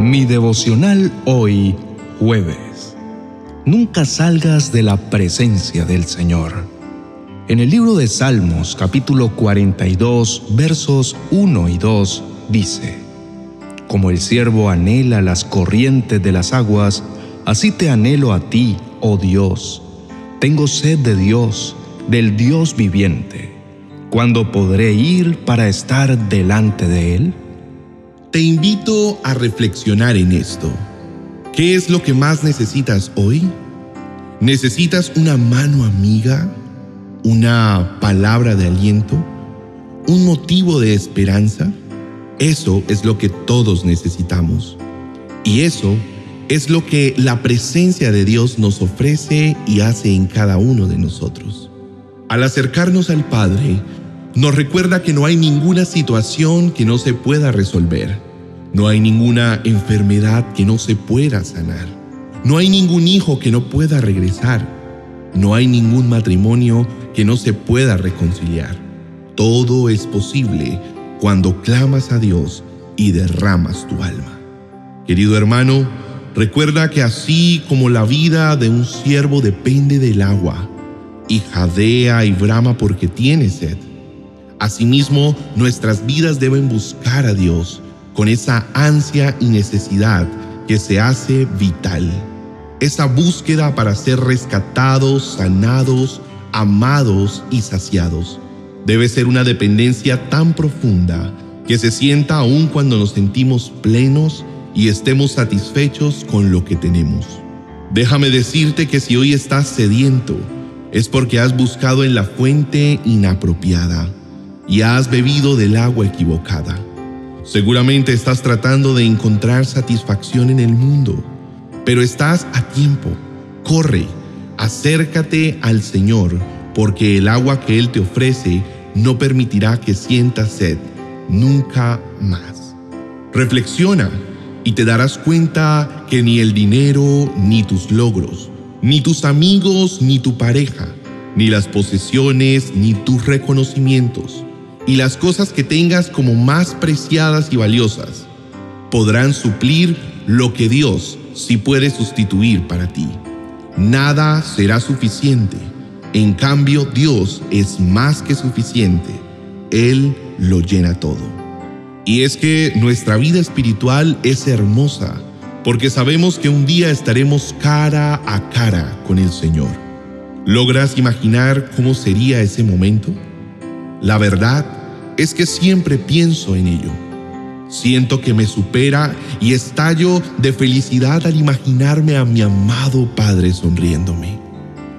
Mi devocional hoy, jueves. Nunca salgas de la presencia del Señor. En el libro de Salmos, capítulo 42, versos 1 y 2, dice, Como el siervo anhela las corrientes de las aguas, así te anhelo a ti, oh Dios. Tengo sed de Dios, del Dios viviente. ¿Cuándo podré ir para estar delante de Él? Te invito a reflexionar en esto. ¿Qué es lo que más necesitas hoy? ¿Necesitas una mano amiga? ¿Una palabra de aliento? ¿Un motivo de esperanza? Eso es lo que todos necesitamos. Y eso es lo que la presencia de Dios nos ofrece y hace en cada uno de nosotros. Al acercarnos al Padre, nos recuerda que no hay ninguna situación que no se pueda resolver. No hay ninguna enfermedad que no se pueda sanar. No hay ningún hijo que no pueda regresar. No hay ningún matrimonio que no se pueda reconciliar. Todo es posible cuando clamas a Dios y derramas tu alma. Querido hermano, recuerda que así como la vida de un siervo depende del agua, y jadea y brama porque tiene sed, Asimismo, nuestras vidas deben buscar a Dios con esa ansia y necesidad que se hace vital. Esa búsqueda para ser rescatados, sanados, amados y saciados. Debe ser una dependencia tan profunda que se sienta aún cuando nos sentimos plenos y estemos satisfechos con lo que tenemos. Déjame decirte que si hoy estás sediento, es porque has buscado en la fuente inapropiada y has bebido del agua equivocada. Seguramente estás tratando de encontrar satisfacción en el mundo, pero estás a tiempo. Corre, acércate al Señor, porque el agua que Él te ofrece no permitirá que sientas sed nunca más. Reflexiona y te darás cuenta que ni el dinero, ni tus logros, ni tus amigos, ni tu pareja, ni las posesiones, ni tus reconocimientos, y las cosas que tengas como más preciadas y valiosas podrán suplir lo que Dios sí puede sustituir para ti. Nada será suficiente. En cambio, Dios es más que suficiente. Él lo llena todo. Y es que nuestra vida espiritual es hermosa porque sabemos que un día estaremos cara a cara con el Señor. ¿Logras imaginar cómo sería ese momento? La verdad es que siempre pienso en ello. Siento que me supera y estallo de felicidad al imaginarme a mi amado Padre sonriéndome.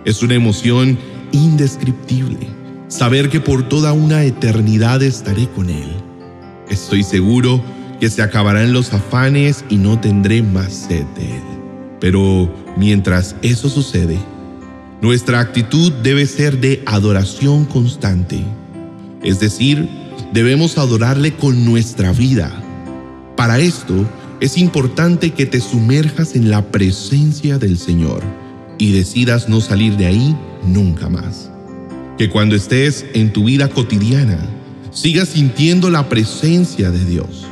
Es una emoción indescriptible saber que por toda una eternidad estaré con Él. Estoy seguro que se acabarán los afanes y no tendré más sed de Él. Pero mientras eso sucede, nuestra actitud debe ser de adoración constante, es decir, debemos adorarle con nuestra vida. Para esto es importante que te sumerjas en la presencia del Señor y decidas no salir de ahí nunca más. Que cuando estés en tu vida cotidiana, sigas sintiendo la presencia de Dios.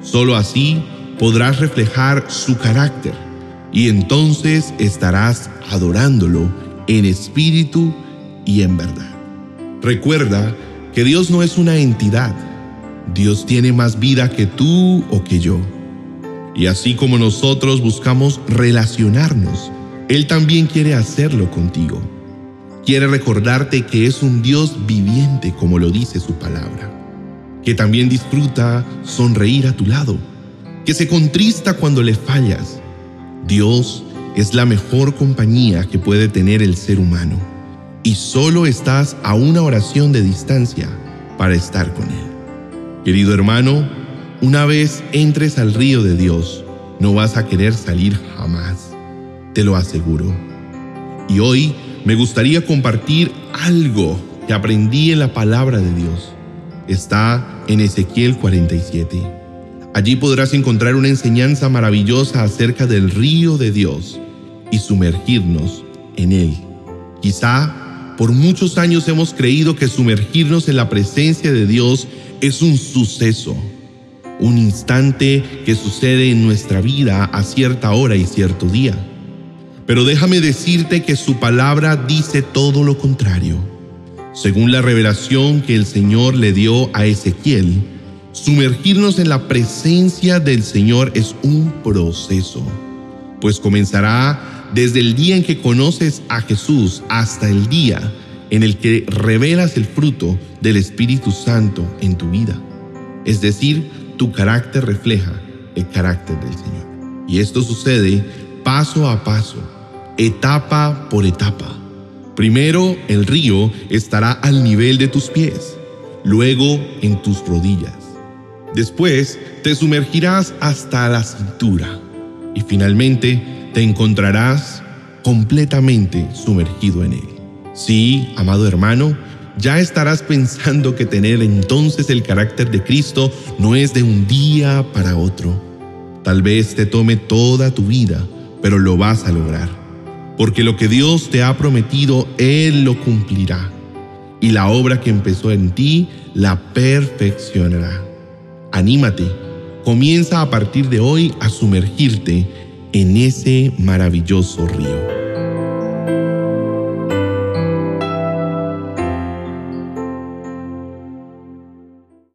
Solo así podrás reflejar su carácter y entonces estarás adorándolo en espíritu y en verdad. Recuerda que Dios no es una entidad. Dios tiene más vida que tú o que yo. Y así como nosotros buscamos relacionarnos, Él también quiere hacerlo contigo. Quiere recordarte que es un Dios viviente como lo dice su palabra, que también disfruta sonreír a tu lado, que se contrista cuando le fallas. Dios es la mejor compañía que puede tener el ser humano y solo estás a una oración de distancia para estar con Él. Querido hermano, una vez entres al río de Dios, no vas a querer salir jamás, te lo aseguro. Y hoy me gustaría compartir algo que aprendí en la palabra de Dios. Está en Ezequiel 47. Allí podrás encontrar una enseñanza maravillosa acerca del río de Dios y sumergirnos en él. Quizá por muchos años hemos creído que sumergirnos en la presencia de Dios es un suceso, un instante que sucede en nuestra vida a cierta hora y cierto día. Pero déjame decirte que su palabra dice todo lo contrario. Según la revelación que el Señor le dio a Ezequiel, sumergirnos en la presencia del Señor es un proceso, pues comenzará desde el día en que conoces a Jesús hasta el día en el que revelas el fruto del Espíritu Santo en tu vida. Es decir, tu carácter refleja el carácter del Señor. Y esto sucede paso a paso, etapa por etapa. Primero el río estará al nivel de tus pies, luego en tus rodillas. Después te sumergirás hasta la cintura y finalmente te encontrarás completamente sumergido en él. Sí, amado hermano, ya estarás pensando que tener entonces el carácter de Cristo no es de un día para otro. Tal vez te tome toda tu vida, pero lo vas a lograr. Porque lo que Dios te ha prometido, Él lo cumplirá. Y la obra que empezó en ti, la perfeccionará. Anímate, comienza a partir de hoy a sumergirte en ese maravilloso río.